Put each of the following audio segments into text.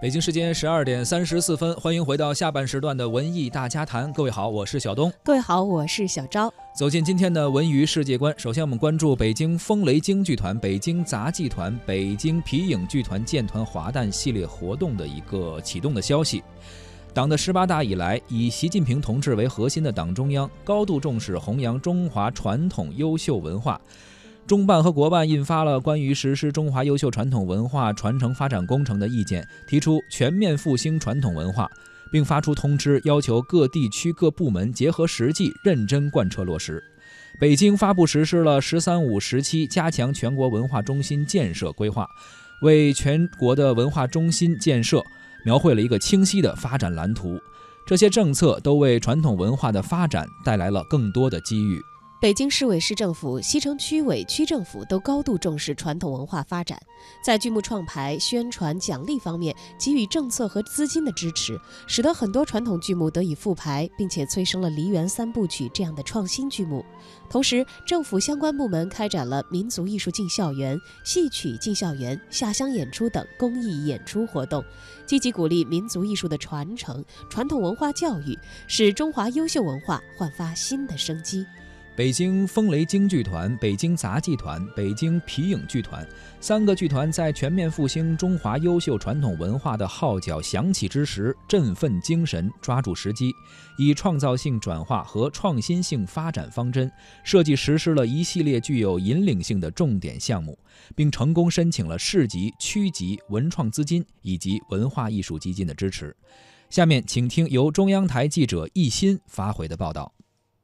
北京时间十二点三十四分，欢迎回到下半时段的文艺大家谈。各位好，我是小东。各位好，我是小昭。走进今天的文娱世界观，首先我们关注北京风雷京剧团、北京杂技团、北京皮影剧团建团华诞系列活动的一个启动的消息。党的十八大以来，以习近平同志为核心的党中央高度重视弘扬中华传统优秀文化。中办和国办印发了关于实施中华优秀传统文化传承发展工程的意见，提出全面复兴传统文化，并发出通知，要求各地区各部门结合实际，认真贯彻落实。北京发布实施了“十三五”时期加强全国文化中心建设规划，为全国的文化中心建设描绘了一个清晰的发展蓝图。这些政策都为传统文化的发展带来了更多的机遇。北京市委市政府、西城区委区政府都高度重视传统文化发展，在剧目创排、宣传、奖励方面给予政策和资金的支持，使得很多传统剧目得以复排，并且催生了梨园三部曲这样的创新剧目。同时，政府相关部门开展了民族艺术进校园、戏曲进校园、下乡演出等公益演出活动，积极鼓励民族艺术的传承、传统文化教育，使中华优秀文化焕发新的生机。北京风雷京剧团、北京杂技团、北京皮影剧团三个剧团在全面复兴中华优秀传统文化的号角响起之时，振奋精神，抓住时机，以创造性转化和创新性发展方针，设计实施了一系列具有引领性的重点项目，并成功申请了市级、区级文创资金以及文化艺术基金的支持。下面，请听由中央台记者易欣发回的报道。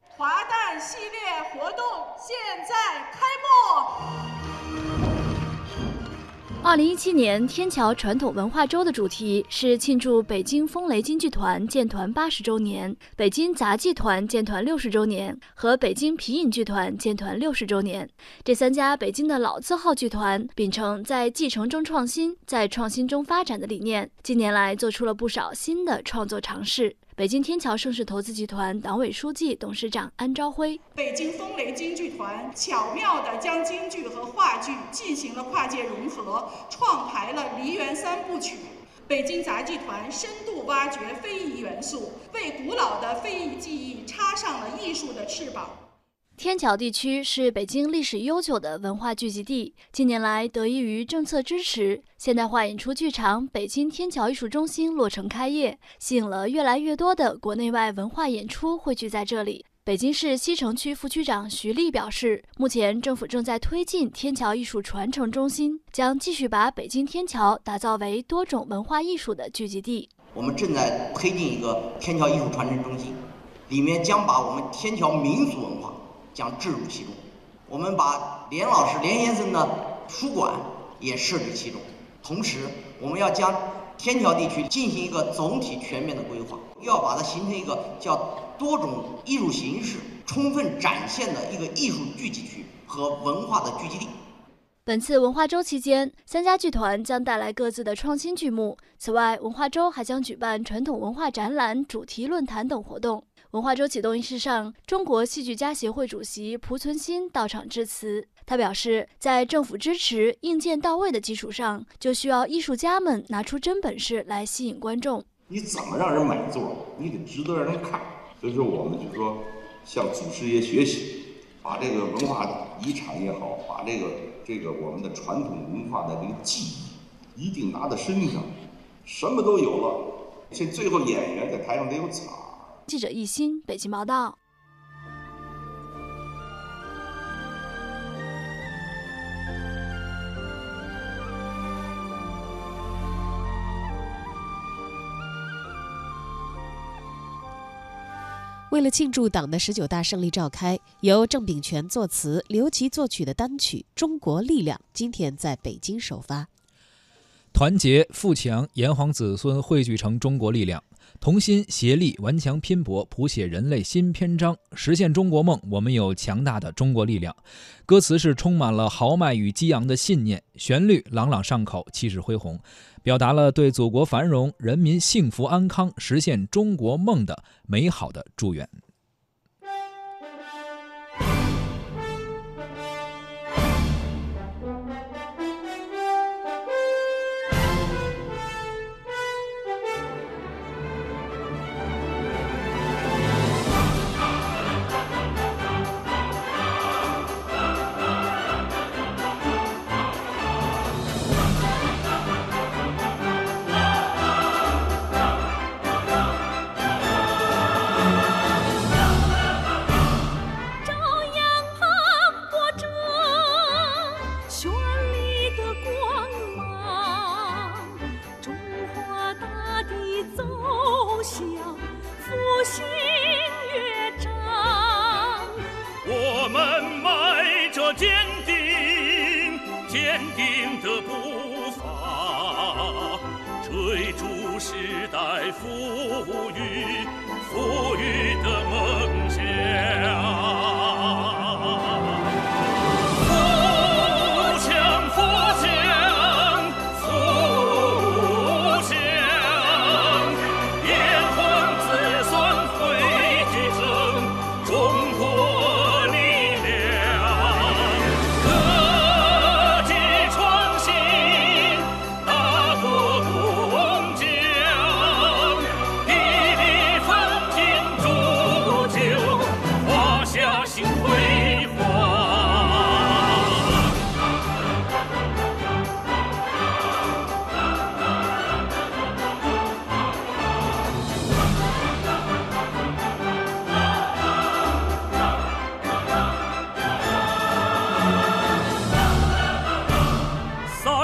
华诞系列。二零一七年天桥传统文化周的主题是庆祝北京风雷京剧团建团八十周年、北京杂技团建团六十周年和北京皮影剧团建团六十周年。这三家北京的老字号剧团秉承在继承中创新、在创新中发展的理念，近年来做出了不少新的创作尝试。北京天桥盛世投资集团党委书记、董事长安朝辉：北京风雷京剧团巧妙地将京剧和话剧进行了跨界融合，创排了梨园三部曲。北京杂技团深度挖掘非遗元素，为古老的非遗技艺插上了艺术的翅膀。天桥地区是北京历史悠久的文化聚集地，近年来得益于政策支持，现代化演出剧场北京天桥艺术中心落成开业，吸引了越来越多的国内外文化演出汇聚在这里。北京市西城区副区长徐丽表示，目前政府正在推进天桥艺术传承中心，将继续把北京天桥打造为多种文化艺术的聚集地。我们正在推进一个天桥艺术传承中心，里面将把我们天桥民俗文化。将置入其中，我们把连老师、连先生的书馆也设置其中。同时，我们要将天桥地区进行一个总体全面的规划，要把它形成一个叫多种艺术形式充分展现的一个艺术聚集区和文化的聚集地。本次文化周期间，三家剧团将带来各自的创新剧目。此外，文化周还将举办传统文化展览、主题论坛等活动。文化周启动仪式上，中国戏剧家协会主席蒲存昕到场致辞。他表示，在政府支持、硬件到位的基础上，就需要艺术家们拿出真本事来吸引观众。你怎么让人买座？你得值得让人看。所以说，我们就说向祖师爷学习，把这个文化遗产也好，把这个这个我们的传统文化的这个技艺一定拿在身上，什么都有了。这最后演员在台上得有彩。记者易鑫，北京报道。为了庆祝党的十九大胜利召开，由郑秉权作词、刘琦作曲的单曲《中国力量》今天在北京首发。团结富强，炎黄子孙汇聚成中国力量。同心协力，顽强拼搏，谱写人类新篇章，实现中国梦。我们有强大的中国力量。歌词是充满了豪迈与激昂的信念，旋律朗朗上口，气势恢宏，表达了对祖国繁荣、人民幸福安康、实现中国梦的美好的祝愿。坚定坚定的步伐，追逐时代赋予赋予的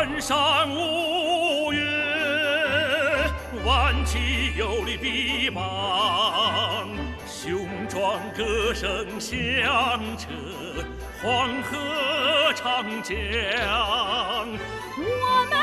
万山五岳，万骑有力臂膀，雄壮歌声响彻黄河长江。我们。